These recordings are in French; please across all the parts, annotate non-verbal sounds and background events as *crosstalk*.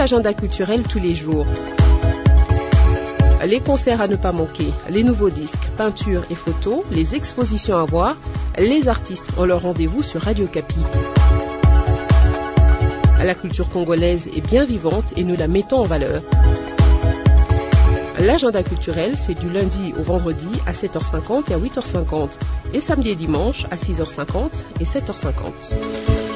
l'agenda culturel tous les jours. Les concerts à ne pas manquer, les nouveaux disques, peintures et photos, les expositions à voir, les artistes ont leur rendez-vous sur Radio Capi. La culture congolaise est bien vivante et nous la mettons en valeur. L'agenda culturel, c'est du lundi au vendredi à 7h50 et à 8h50 et samedi et dimanche à 6h50 et 7h50.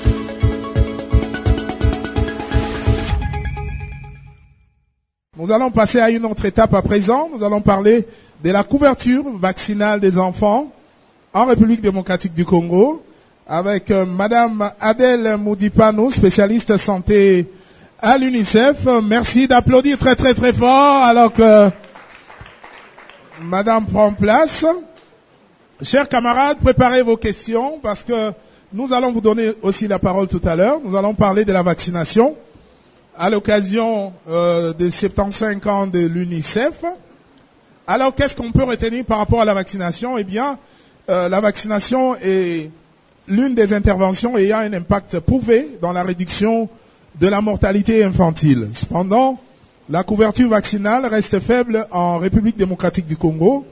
Nous allons passer à une autre étape à présent. Nous allons parler de la couverture vaccinale des enfants en République démocratique du Congo avec euh, Madame Adèle Moudipano, spécialiste santé à l'UNICEF. Merci d'applaudir très très très fort alors que Madame prend place. Chers camarades, préparez vos questions parce que nous allons vous donner aussi la parole tout à l'heure. Nous allons parler de la vaccination à l'occasion euh, des 75 ans de l'UNICEF. Alors, qu'est-ce qu'on peut retenir par rapport à la vaccination? Eh bien, euh, la vaccination est l'une des interventions ayant un impact prouvé dans la réduction de la mortalité infantile. Cependant, la couverture vaccinale reste faible en République démocratique du Congo.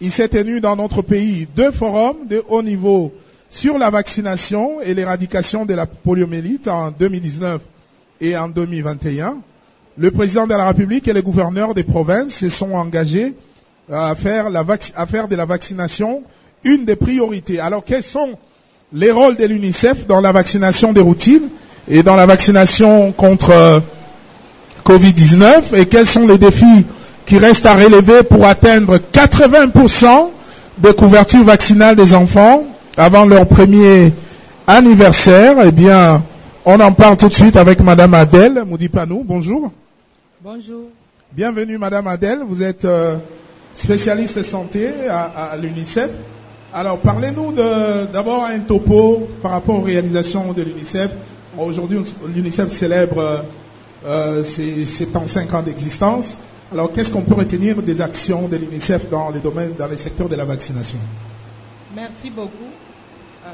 Il s'est tenu dans notre pays deux forums de haut niveau sur la vaccination et l'éradication de la poliomyélite en 2019 et en 2021. Le président de la République et les gouverneurs des provinces se sont engagés à faire, de la vaccination une des priorités. Alors quels sont les rôles de l'UNICEF dans la vaccination des routines et dans la vaccination contre euh, Covid-19 et quels sont les défis qui restent à relever pour atteindre 80% de couverture vaccinale des enfants avant leur premier anniversaire? Eh bien, on en parle tout de suite avec Madame Adèle Moudipanou. Bonjour. Bonjour. Bienvenue Madame Adèle. Vous êtes euh, spécialiste santé à, à l'UNICEF. Alors parlez-nous d'abord un topo par rapport aux réalisations de l'UNICEF. Aujourd'hui, l'UNICEF célèbre euh, ses 75 ans d'existence. Alors qu'est-ce qu'on peut retenir des actions de l'UNICEF dans les domaines, dans les secteurs de la vaccination? Merci beaucoup. Euh,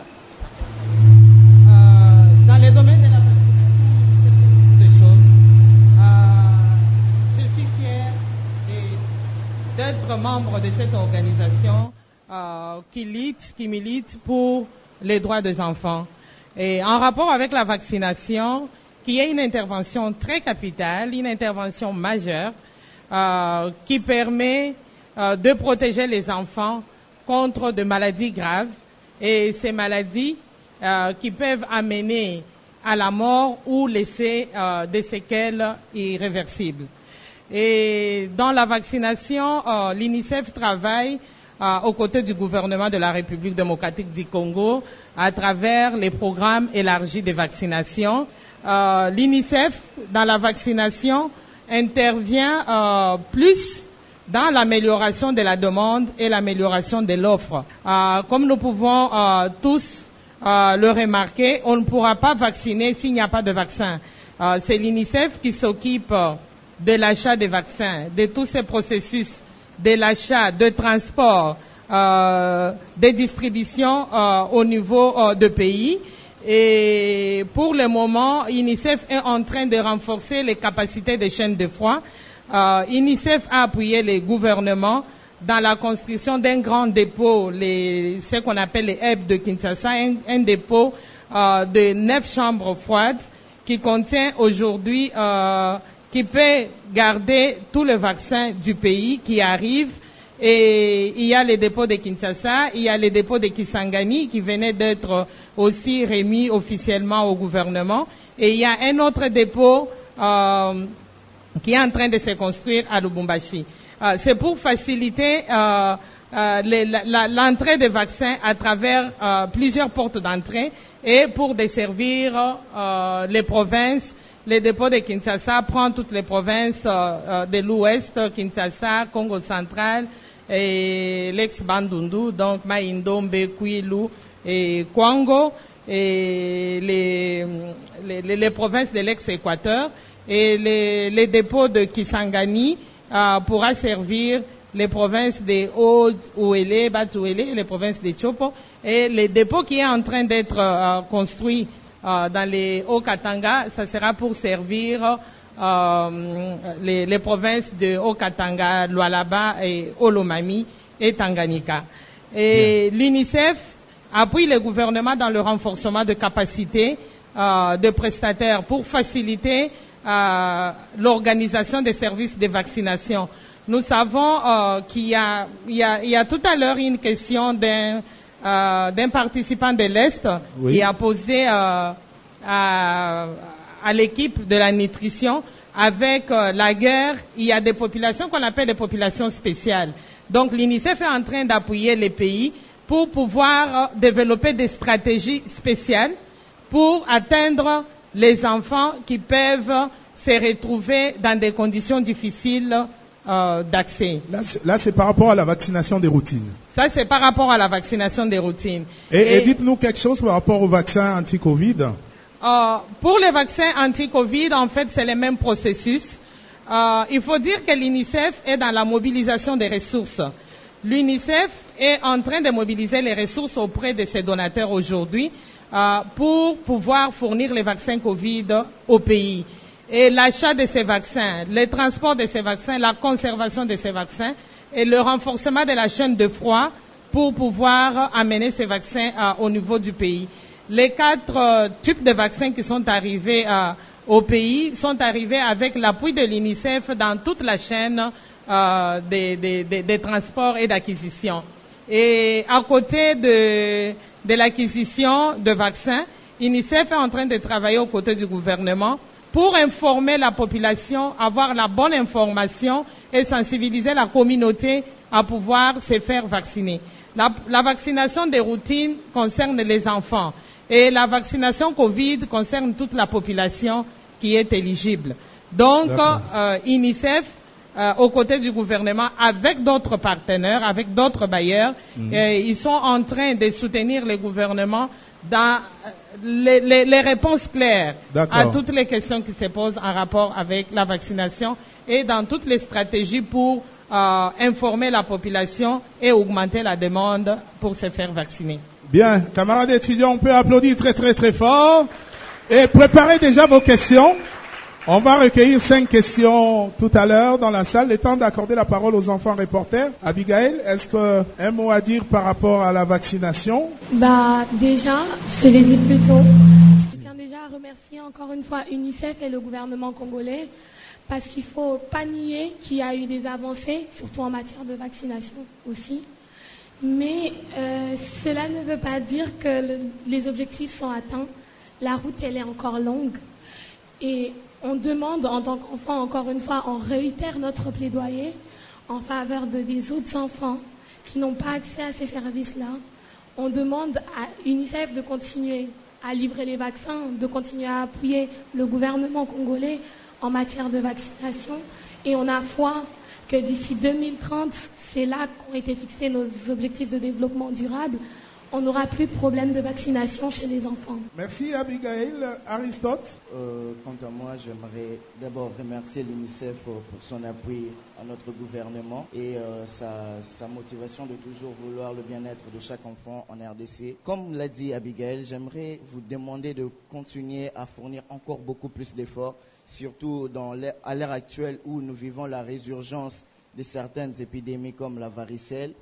euh, dans les domaines de la vaccination, des choses. je suis fière d'être membre de cette organisation qui lutte, qui milite pour les droits des enfants. Et en rapport avec la vaccination, qui est une intervention très capitale, une intervention majeure, euh, qui permet euh, de protéger les enfants contre de maladies graves et ces maladies euh, qui peuvent amener à la mort ou laisser des séquelles irréversibles. Et dans la vaccination, l'UNICEF travaille aux côtés du gouvernement de la République démocratique du Congo à travers les programmes élargis de vaccination. Euh, L'UNICEF, dans la vaccination, intervient euh, plus dans l'amélioration de la demande et l'amélioration de l'offre. Euh, comme nous pouvons euh, tous euh, le remarquer, on ne pourra pas vacciner s'il n'y a pas de vaccin. Euh, C'est l'UNICEF qui s'occupe de l'achat des vaccins, de tous ces processus de l'achat, de transport, euh, des distributions euh, au niveau euh, de pays. Et pour le moment, UNICEF est en train de renforcer les capacités des chaînes de froid. Euh, UNICEF a appuyé les gouvernements dans la construction d'un grand dépôt, les, ce qu'on appelle les HEB de Kinshasa, un, un dépôt euh, de neuf chambres froides qui contient aujourd'hui qui peut garder tous les vaccins du pays qui arrivent. Et il y a les dépôts de Kinshasa, il y a les dépôts de Kisangani qui venaient d'être aussi remis officiellement au gouvernement. Et il y a un autre dépôt euh, qui est en train de se construire à Lubumbashi. Euh, C'est pour faciliter euh, euh l'entrée des vaccins à travers plusieurs portes d'entrée et pour desservir les provinces le dépôt de Kinshasa prend toutes les provinces euh, euh, de l'Ouest, Kinshasa, Congo central, et l'ex-Bandundu, donc Maïndombe, Kwilu et Kwango, et les, les, les provinces de l'ex-Équateur. Et les, les, dépôts de Kisangani euh, pourra servir les provinces de Haut-Ouélé, Bas-Ouélé, les provinces de Chopo. Et le dépôt qui est en train d'être euh, construit euh, dans les Hauts-Katanga, ça sera pour servir euh, les, les, provinces de Okatanga, Lualaba et Olomami et Tanganyika. Et l'UNICEF appuie le gouvernement dans le renforcement de capacités euh, de prestataires pour faciliter euh, l'organisation des services de vaccination. Nous savons euh, qu'il y, y, y, a tout à l'heure une question d'un d'un participant de l'Est Oui. qui a posé à, à l'équipe de la nutrition avec euh, la guerre, il y a des populations qu'on appelle des populations spéciales. Donc l'UNICEF est en train d'appuyer les pays pour pouvoir euh, développer des stratégies spéciales pour atteindre les enfants qui peuvent se retrouver dans des conditions difficiles euh, d'accès. Là, c'est- Là, c'est par rapport à la vaccination des routines. Ça, c'est par rapport à la vaccination des routines. Et, et Et- dites-nous quelque chose par rapport au vaccin anti-Covid. Euh, pour les vaccins anti-Covid, en fait, c'est le même processus. Euh, il faut dire que l'UNICEF est dans la mobilisation des ressources. L'UNICEF est en train de mobiliser les ressources auprès de ses donateurs aujourd'hui euh, pour pouvoir fournir les vaccins Covid au pays. Et l'achat de ces vaccins, le transport de ces vaccins, la conservation de ces vaccins et le renforcement de la chaîne de froid pour pouvoir amener ces vaccins euh, au niveau du pays. Les quatre euh, types de vaccins qui sont arrivés euh, au pays sont arrivés avec l'appui de l'UNICEF dans toute la chaîne des, transports et d'acquisition. Et à côté de, de l'acquisition de vaccins, UNICEF est en train de travailler aux côtés du gouvernement pour informer la population, avoir la bonne information et sensibiliser la communauté à pouvoir se faire vacciner. La, la vaccination des routines concerne les enfants et la vaccination Covid concerne toute la population qui est éligible. Donc, euh, UNICEF, euh, aux côtés du gouvernement, avec d'autres partenaires, avec d'autres bailleurs, euh, ils sont en train de soutenir le gouvernement dans les, les- les réponses claires à toutes les questions qui se posent en rapport avec la vaccination et dans toutes les stratégies pour euh, informer la population et augmenter la demande pour se faire vacciner. Bien, camarades étudiants, on peut applaudir très très très fort. Et préparez déjà vos questions. On va recueillir cinq questions tout à l'heure dans la salle. Le temps d'accorder la parole aux enfants reporters. Abigail, est-ce que un mot à dire par rapport à la vaccination? Bah déjà, je l'ai dit plus tôt, je tiens déjà à remercier encore une fois UNICEF et le gouvernement congolais parce qu'il faut pas nier qu'il y a eu des avancées, surtout en matière de vaccination aussi. Mais euh, cela ne veut pas dire que le- les objectifs sont atteints. La route, elle est encore longue. Et on demande en tant qu'enfant, encore une fois, on réitère notre plaidoyer en faveur de, des autres enfants qui n'ont pas accès à ces services-là. On demande à UNICEF de continuer à livrer les vaccins, de continuer à appuyer le gouvernement congolais en matière de vaccination. Et on a foi que d'ici 2030, c'est là qu'ont été fixés nos objectifs de développement durable. On n'aura plus de problème de vaccination chez les enfants. Merci Abigail. Aristote? Euh, quant à moi, j'aimerais d'abord remercier l'UNICEF pour, son appui à notre gouvernement et euh, sa, sa motivation de toujours vouloir le bien-être de chaque enfant en RDC. Comme l'a dit Abigail, j'aimerais vous demander de continuer à fournir encore beaucoup plus d'efforts, surtout dans à l'ère actuelle où nous vivons la résurgence de certaines épidémies comme la varicelle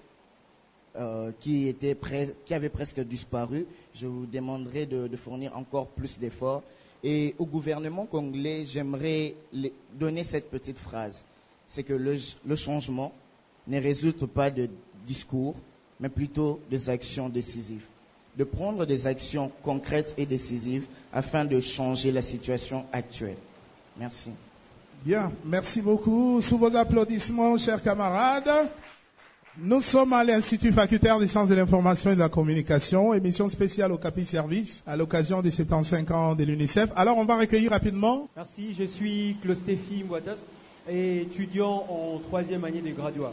euh, qui, était qui avait presque disparu. Je vous demanderai de, fournir encore plus d'efforts. Et au gouvernement congolais, j'aimerais donner cette petite phrase. C'est que le, le changement ne résulte pas de discours, mais plutôt des actions décisives. De prendre des actions concrètes et décisives afin de changer la situation actuelle. Merci. Bien, merci beaucoup. Sous vos applaudissements, chers camarades. Nous sommes à l'Institut facultaire des sciences de l'information et de la communication, émission spéciale au Capi Service à l'occasion des 75 ans de l'UNICEF. Alors, on va recueillir rapidement. Merci, je suis Clostéphie Mouatas, étudiant en troisième année de graduat.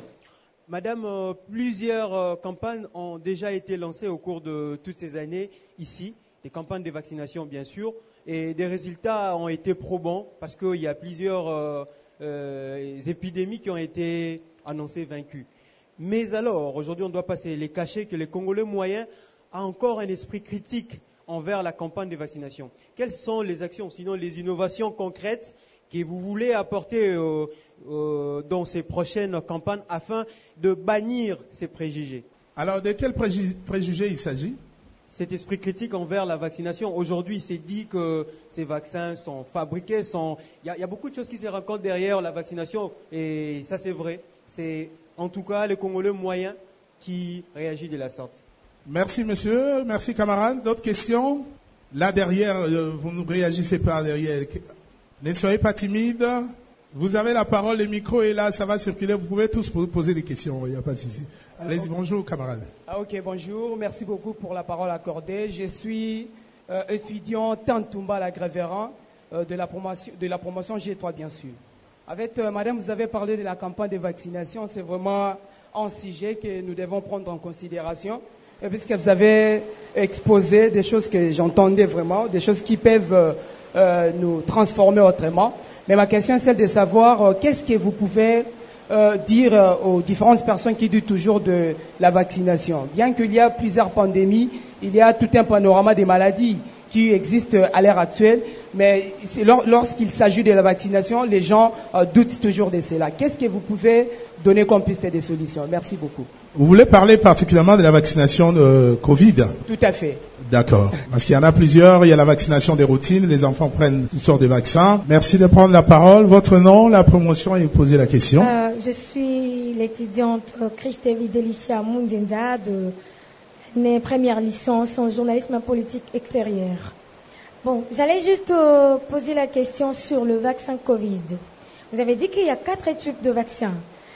Madame, euh, plusieurs euh, campagnes ont déjà été lancées au cours de toutes ces années ici, des campagnes de vaccination bien sûr, et des résultats ont été probants parce qu'il y a plusieurs euh, euh, épidémies qui ont été annoncées vaincues. Mais alors, aujourd'hui, on doit passer les cachets que les Congolais moyens a encore un esprit critique envers la campagne de vaccination. Quelles sont les actions, sinon les innovations concrètes que vous voulez apporter euh, euh, dans ces prochaines campagnes afin de bannir ces préjugés? Alors, de quels préju- préjugés il s'agit? Cet esprit critique envers la vaccination. Aujourd'hui, c'est dit que ces vaccins sont fabriqués, sont... Il, y a, il y a beaucoup de choses qui se racontent derrière la vaccination, et ça c'est vrai. C'est en tout cas le Congolais moyen qui réagit de la sorte. Merci, monsieur. Merci, camarade. D'autres questions? Là, derrière, euh, vous nous réagissez pas derrière. Ne soyez pas timide. Vous avez la parole, le micro est là, ça va circuler. Vous pouvez tous po- poser des questions, il n'y a pas de souci. Allez-y, bonjour, camarade. Ah, ok, bonjour. Merci beaucoup pour la parole accordée. Je suis euh, étudiant Tantumba la Grévérin euh, de, la promotion, de la promotion G3, bien sûr. Avec euh, madame, vous avez parlé de la campagne de vaccination. C'est vraiment un sujet que nous devons prendre en considération. Et puisque vous avez exposé des choses que j'entendais vraiment, des choses qui peuvent euh, euh, nous transformer autrement. Mais ma question est celle de savoir euh, qu'est-ce que vous pouvez euh, dire euh, aux différentes personnes qui disent toujours de la vaccination? Bien qu'il y a plusieurs pandémies, il y a tout un panorama des maladies qui existent à l'heure actuelle, mais lorsqu'il s'agit de la vaccination, les gens euh, doutent toujours de cela. Qu'est-ce que vous pouvez donner comme piste de solution? Merci beaucoup. Vous voulez parler particulièrement de la vaccination de Covid? Tout à fait. D'accord. Parce qu'il y en a plusieurs. Il y a la vaccination des routines. Les enfants prennent toutes sortes de vaccins. Merci de prendre la parole. Votre nom, la promotion et poser la question. Euh, je suis l'étudiante euh, Christévi Delicia Mundinda de mes première licence en journalisme politique extérieur. Bon, j'allais juste euh, poser la question sur le vaccin Covid. Vous avez dit qu'il y a quatre types de vaccins.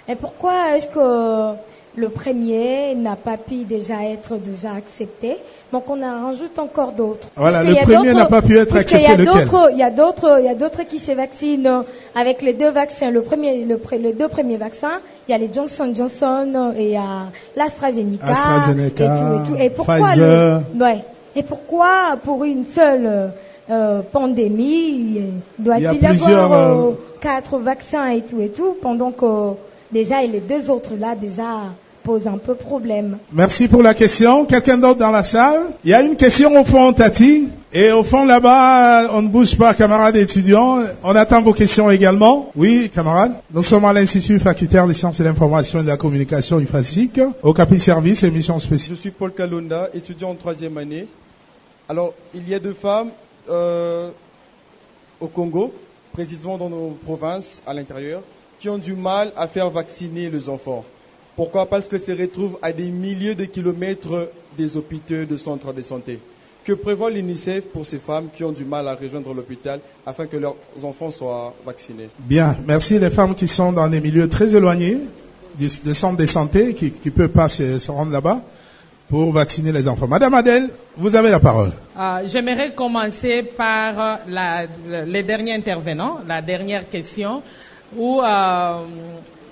Et pourquoi est-ce que le premier n'a pas pu déjà être déjà accepté? Donc on en rajoute encore d'autres. Voilà, le premier n'a pas pu être puisqu'il y a accepté, Il y a d'autres, il y a d'autres qui se vaccinent avec les deux vaccins. Le premier, le, les deux premiers vaccins, il y a les Johnson Johnson et il y a l'AstraZeneca. AstraZeneca, et tout, et tout. Et pourquoi Pfizer. le, ouais. Et pourquoi pour une seule euh, pandémie, il doit Il y avoir euh, euh, quatre vaccins et tout et tout, pendant que déjà et les deux autres là déjà posent un peu problème. Merci pour la question. Quelqu'un d'autre dans la salle? Il y a une question au fond, Tati. Et au fond là-bas, on ne bouge pas, camarades étudiants. On attend vos questions également. Oui, camarades. Nous sommes à l'Institut facultaire des sciences de l'information et de la communication UFASIC, au Capi Service, émission spéciale. Je suis Paul Kalonda, étudiant en troisième année. Alors, il y a deux femmes euh, au Congo, précisément dans nos provinces à l'intérieur, qui ont du mal à faire vacciner les enfants. Pourquoi? Parce que se retrouvent à des milliers de kilomètres des hôpitaux, de centres de santé. Que prévoit l'UNICEF pour ces femmes qui ont du mal à rejoindre l'hôpital afin que leurs enfants soient vaccinés? Bien, merci les femmes qui sont dans des milieux très éloignés des, des centres de santé, qui ne peuvent pas se, se rendre là-bas pour vacciner les enfants. Madame Adèle, vous avez la parole. Euh, J'aimerais commencer par euh, la, le- les derniers intervenants, la dernière question, où euh,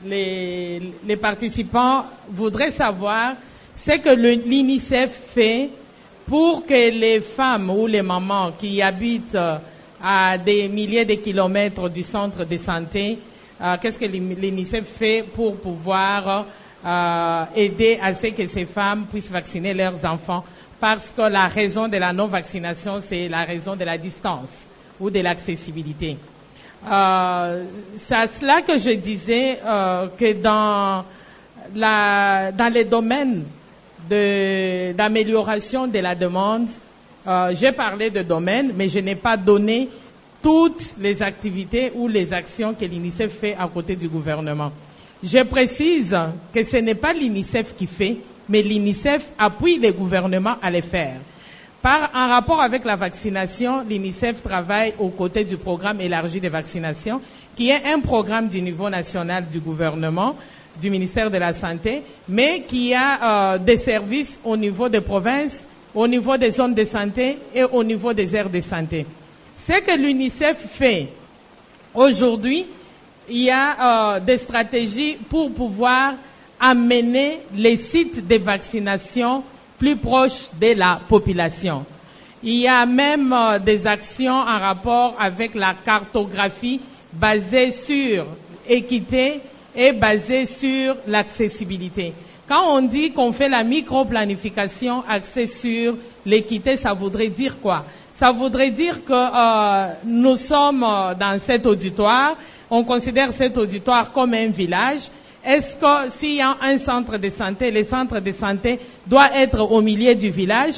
les, participants voudraient savoir ce que l'UNICEF fait pour que les femmes ou les mamans qui habitent euh, à des milliers de kilomètres du centre de santé, euh, qu'est-ce que l'UNICEF fait pour pouvoir euh, aider à ce que ces femmes puissent vacciner leurs enfants? Parce que la raison de la non-vaccination, c'est la raison de la distance ou de l'accessibilité. Euh, c'est à cela que je disais euh, que dans, la, dans les domaines d'amélioration de, la demande, euh, j'ai parlé de domaines, mais je n'ai pas donné toutes les activités ou les actions que l'UNICEF fait à côté du gouvernement. Je précise que ce n'est pas l'UNICEF qui fait, mais l'UNICEF appuie les gouvernements à les faire. Par, en rapport avec la vaccination, l'UNICEF travaille aux côtés du programme élargi de vaccination, qui est un programme du niveau national du gouvernement, du ministère de la Santé, mais qui a euh, des services au niveau des provinces, au niveau des zones de santé et au niveau des aires de santé. Ce que l'UNICEF fait aujourd'hui, il y a euh, des stratégies pour pouvoir amener les sites de vaccination plus proches de la population. Il y a même euh, des actions en rapport avec la cartographie basée sur équité et basée sur l'accessibilité. Quand on dit qu'on fait la micro-planification axée sur l'équité, ça voudrait dire quoi? Ça voudrait dire que euh, nous sommes euh, dans cet auditoire, on considère cet auditoire comme un village. Est-ce que s'il y a un centre de santé, le centre de santé doit être au milieu du village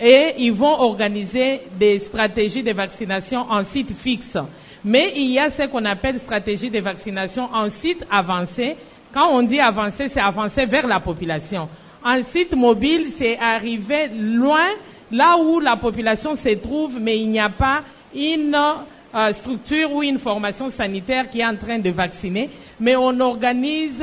et ils vont organiser des stratégies de vaccination en site fixe. Mais il y a ce qu'on appelle stratégie de vaccination en site avancé. Quand on dit avancé, c'est avancé vers la population. En site mobile, c'est arriver loin, là où la population se trouve, mais il n'y a pas une euh, structure ou une formation sanitaire qui est en train de vacciner. Mais on organise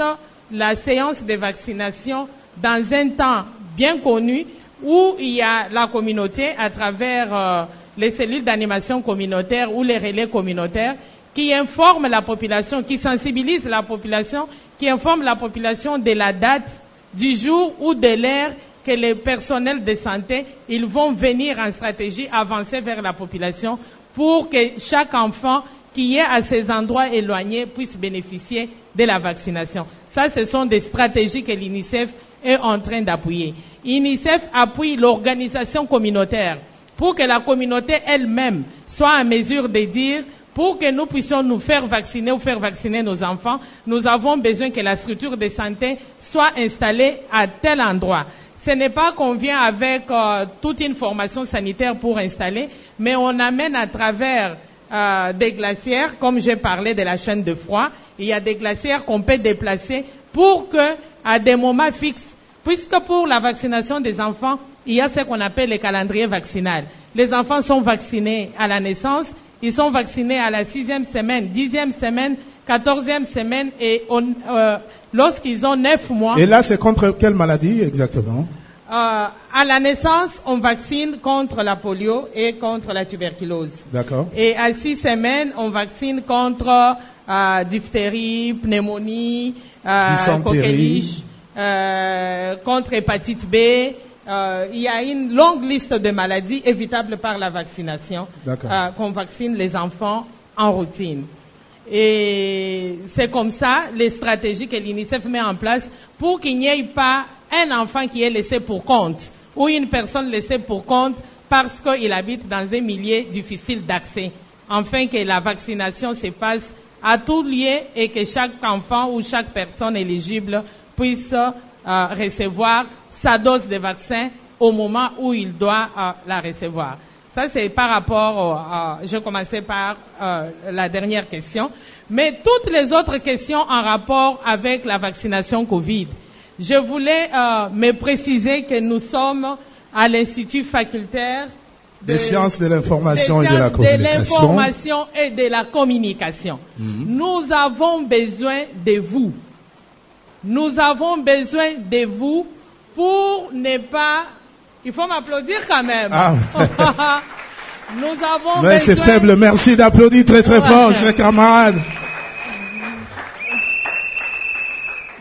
la séance de vaccination dans un temps bien connu où il y a la communauté à travers euh, les cellules d'animation communautaire ou les relais communautaires qui informent la population, qui sensibilisent la population, qui informent la population de la date, du jour ou de l'heure que les personnels de santé, ils vont venir en stratégie avancer vers la population pour que chaque enfant qui est à ces endroits éloignés puisse bénéficier de la vaccination. Ça, ce sont des stratégies que l'UNICEF est en train d'appuyer. UNICEF appuie l'organisation communautaire pour que la communauté elle-même soit en mesure de dire pour que nous puissions nous faire vacciner ou faire vacciner nos enfants, nous avons besoin que la structure de santé soit installée à tel endroit. Ce n'est pas qu'on vient avec euh, toute une formation sanitaire pour installer, mais on amène à travers euh, des glacières, comme j'ai parlé de la chaîne de froid, il y a des glacières qu'on peut déplacer pour que, à des moments fixes, puisque pour la vaccination des enfants, il y a ce qu'on appelle le calendrier vaccinal. Les enfants sont vaccinés à la naissance, ils sont vaccinés à la sixième semaine, dixième semaine, quatorzième semaine et euh, lorsqu'ils ont neuf mois. Et là, c'est contre quelle maladie exactement? Euh, à la naissance, on vaccine contre la polio et contre la tuberculose. D'accord. Et à six semaines, on vaccine contre euh, diphtérie, pneumonie, euh, coqueliche, euh, contre hépatite B. Euh, il y a une longue liste de maladies évitables par la vaccination euh, qu'on vaccine les enfants en routine. Et c'est comme ça les stratégies que l'UNICEF met en place pour qu'il n'y ait pas un enfant qui est laissé pour compte ou une personne laissée pour compte parce qu'il habite dans un milieu difficile d'accès, afin que la vaccination se fasse à tout lieu et que chaque enfant ou chaque personne éligible puisse euh, recevoir sa dose de vaccin au moment où il doit euh, la recevoir. Ça, c'est par rapport, au, euh, je commençais par euh, la dernière question, mais toutes les autres questions en rapport avec la vaccination Covid. Je voulais euh, me préciser que nous sommes à l'Institut facultaire des sciences de l'information et de la communication. De l'information et de la communication. Nous avons besoin de vous. Nous avons besoin de vous pour ne pas. Il faut m'applaudir quand même. Ah. *laughs* Nous avons Mais c'est faible. Merci d'applaudir très très Ouais. fort, chers camarades.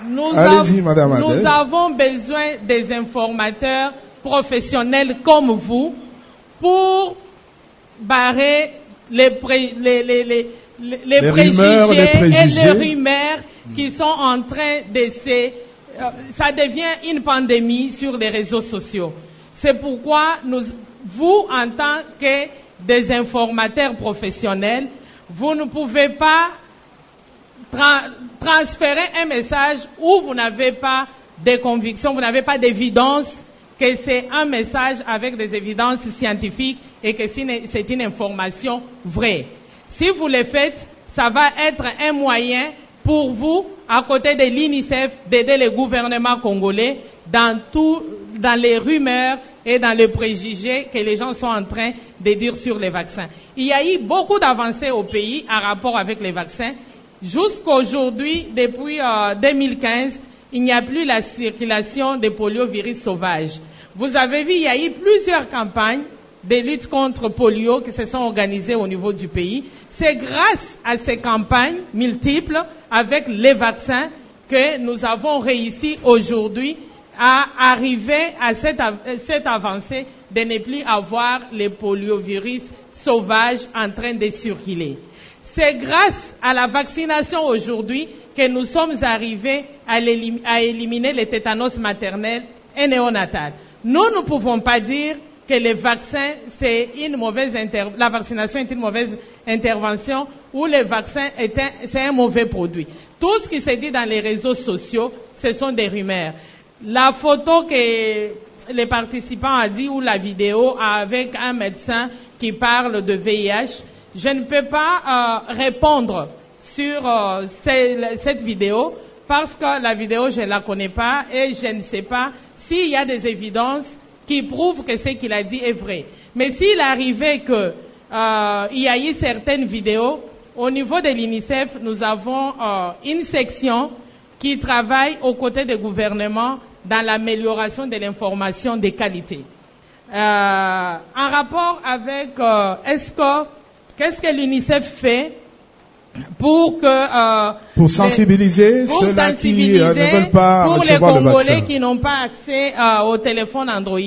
Nous, Allez-y, av- Madame nous Adèle. avons besoin des informateurs professionnels comme vous pour barrer les, pré- les, les, les, les- les Les préjugés, rumeurs, et les rumeurs qui sont en train de se... euh, ça devient une pandémie sur les réseaux sociaux. C'est pourquoi nous, vous, en tant que des informateurs professionnels, vous ne pouvez pas tra- transférer un message où vous n'avez pas de conviction, vous n'avez pas d'évidence que c'est un message avec des évidences scientifiques et que c'est une information vraie. Si vous le faites, ça va être un moyen pour vous, à côté de l'UNICEF, d'aider le gouvernement congolais dans tout, dans les rumeurs et dans les préjugés que les gens sont en train de dire sur les vaccins. Il y a eu beaucoup d'avancées au pays en rapport avec les vaccins. Jusqu'aujourd'hui, depuis euh, 2015, il n'y a plus la circulation des poliovirus sauvages. Vous avez vu, il y a eu plusieurs campagnes de lutte contre polio qui se sont organisées au niveau du pays. C'est grâce à ces campagnes multiples avec les vaccins que nous avons réussi aujourd'hui à arriver à cette, av- cette avancée de ne plus avoir les poliovirus sauvages en train de circuler. C'est grâce à la vaccination aujourd'hui que nous sommes arrivés à, à éliminer le tétanos maternel et néonatal. Nous ne pouvons pas dire que les vaccins, c'est une mauvaise inter- la vaccination est une mauvaise intervention ou le vaccin est un, c'est un mauvais produit. Tout ce qui se dit dans les réseaux sociaux, ce sont des rumeurs. La photo que les participants ont dit ou la vidéo avec un médecin qui parle de VIH, je ne peux pas euh, répondre sur euh, ce- cette vidéo parce que la vidéo, je ne la connais pas et je ne sais pas s'il y a des évidences qui prouvent que ce qu'il a dit est vrai. Mais s'il arrivait que euh, y a eu certaines vidéos, au niveau de l'UNICEF, nous avons euh, une section qui travaille aux côtés des gouvernements dans l'amélioration de l'information de qualité. Euh, en rapport avec euh, que qu'est-ce que l'UNICEF fait pour que euh, Pour les- sensibiliser pour ceux-là qui euh, ne veulent pas pour les le Congolais vaccin. qui n'ont pas accès euh, au téléphone Android.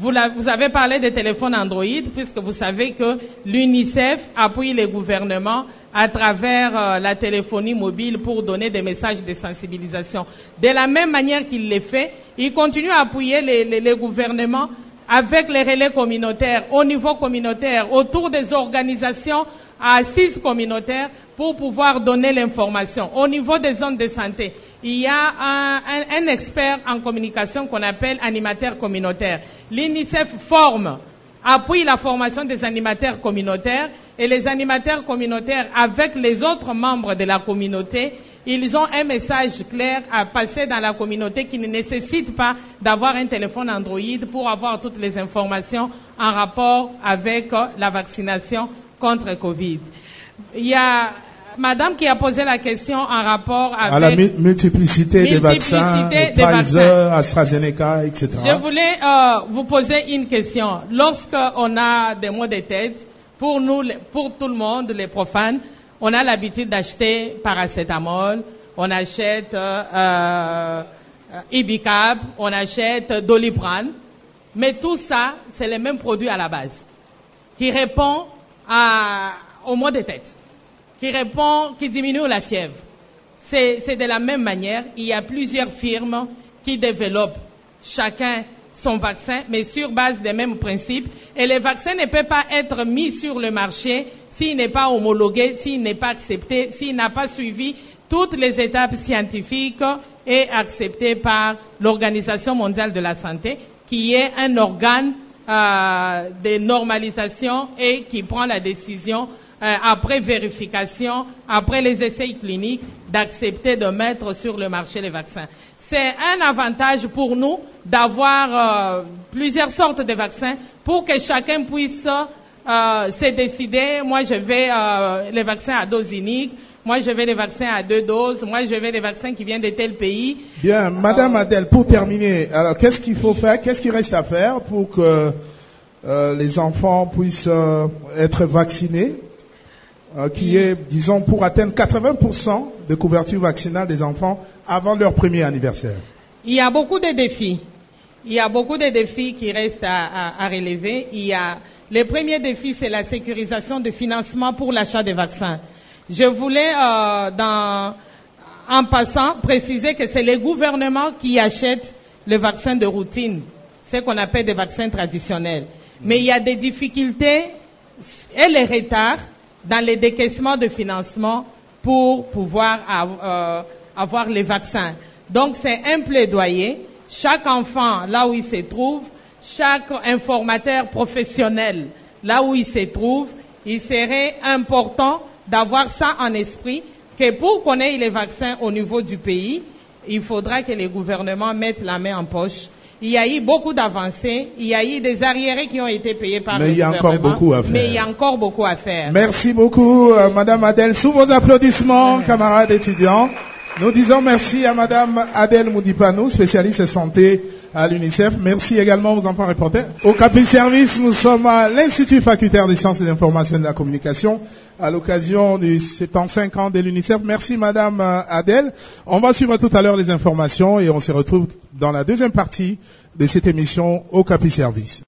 Vous, la- vous avez parlé des téléphones Android puisque vous savez que l'UNICEF appuie les gouvernements à travers euh, la téléphonie mobile pour donner des messages de sensibilisation. De la même manière qu'il le fait, il continue à appuyer les, les- les gouvernements avec les relais communautaires au niveau communautaire, autour des organisations assises communautaires pour pouvoir donner l'information. Au niveau des zones de santé, il y a un, un- un expert en communication qu'on appelle animateur communautaire. L'UNICEF forme, appuie la formation des animateurs communautaires et les animateurs communautaires avec les autres membres de la communauté, ils ont un message clair à passer dans la communauté qui ne nécessite pas d'avoir un téléphone Android pour avoir toutes les informations en rapport avec euh, la vaccination contre Covid. Il y a madame qui a posé la question en rapport avec À la mu- multiplicité des vaccins, des Pfizer, AstraZeneca, etc. je voulais euh, vous poser une question. Lorsqu'on a des maux de tête, pour nous, pour tout le monde, les profanes, on a l'habitude d'acheter paracétamol, on achète euh, euh, Ibicab, on achète Doliprane, mais tout ça, c'est les mêmes produits à la base, qui répond à, aux maux de tête, qui répond, qui diminue la fièvre. C'est c'est de la même manière. Il y a plusieurs firmes qui développent chacun son vaccin, mais sur base des mêmes principes. Et le vaccin ne peut pas être mis sur le marché s'il n'est pas homologué, s'il n'est pas accepté, s'il n'a pas suivi toutes les étapes scientifiques et accepté par l'Organisation mondiale de la santé, qui est un organe euh, de normalisation et qui prend la décision euh, après vérification, après les essais cliniques, d'accepter de mettre sur le marché les vaccins. C'est un avantage pour nous d'avoir euh, plusieurs sortes de vaccins pour que chacun puisse euh, se décider. Moi, je vais euh, les vaccins à dose unique. Moi, je vais les vaccins à deux doses. Moi, je vais les vaccins qui viennent de tel pays. Bien, Madame Adèle, pour terminer, alors qu'est-ce qu'il faut faire, qu'est-ce qu'il reste à faire pour que euh, les enfants puissent euh, être vaccinés, euh, qui est, disons, pour atteindre 80% de couverture vaccinale des enfants avant leur premier anniversaire? Il y a beaucoup de défis. Il y a beaucoup de défis qui restent à, à- à relever. Il y a le premier défi, c'est la sécurisation du financement pour l'achat des vaccins. Je voulais, euh, en passant, préciser que c'est les gouvernements qui achètent les vaccins de routine, ce qu'on appelle des vaccins traditionnels. Mais il y a des difficultés et les retards dans les décaissements de financement pour pouvoir av- euh, avoir les vaccins. Donc c'est un plaidoyer. Chaque enfant, là où il se trouve, chaque informateur professionnel, là où il se trouve, il serait important d'avoir ça en esprit, que pour qu'on ait les vaccins au niveau du pays, il faudra que les gouvernements mettent la main en poche. Il y a eu beaucoup d'avancées, il y a eu des arriérés qui ont été payés par Mais le il y a encore gouvernement, beaucoup à faire. Mais il y a encore beaucoup à faire. Merci beaucoup, euh, Madame Adèle. Sous vos applaudissements, camarades étudiants, nous disons merci à Madame Adèle Moudipanou, spécialiste santé à l'UNICEF. Merci également aux enfants reporters. Au Capi Service, nous sommes à l'Institut facultaire des sciences de l'information et de la communication à l'occasion du 75 ans de l'UNICEF. Merci Madame euh, Adèle. On va suivre tout à l'heure les informations et on se retrouve dans la deuxième partie de cette émission au Capi Service.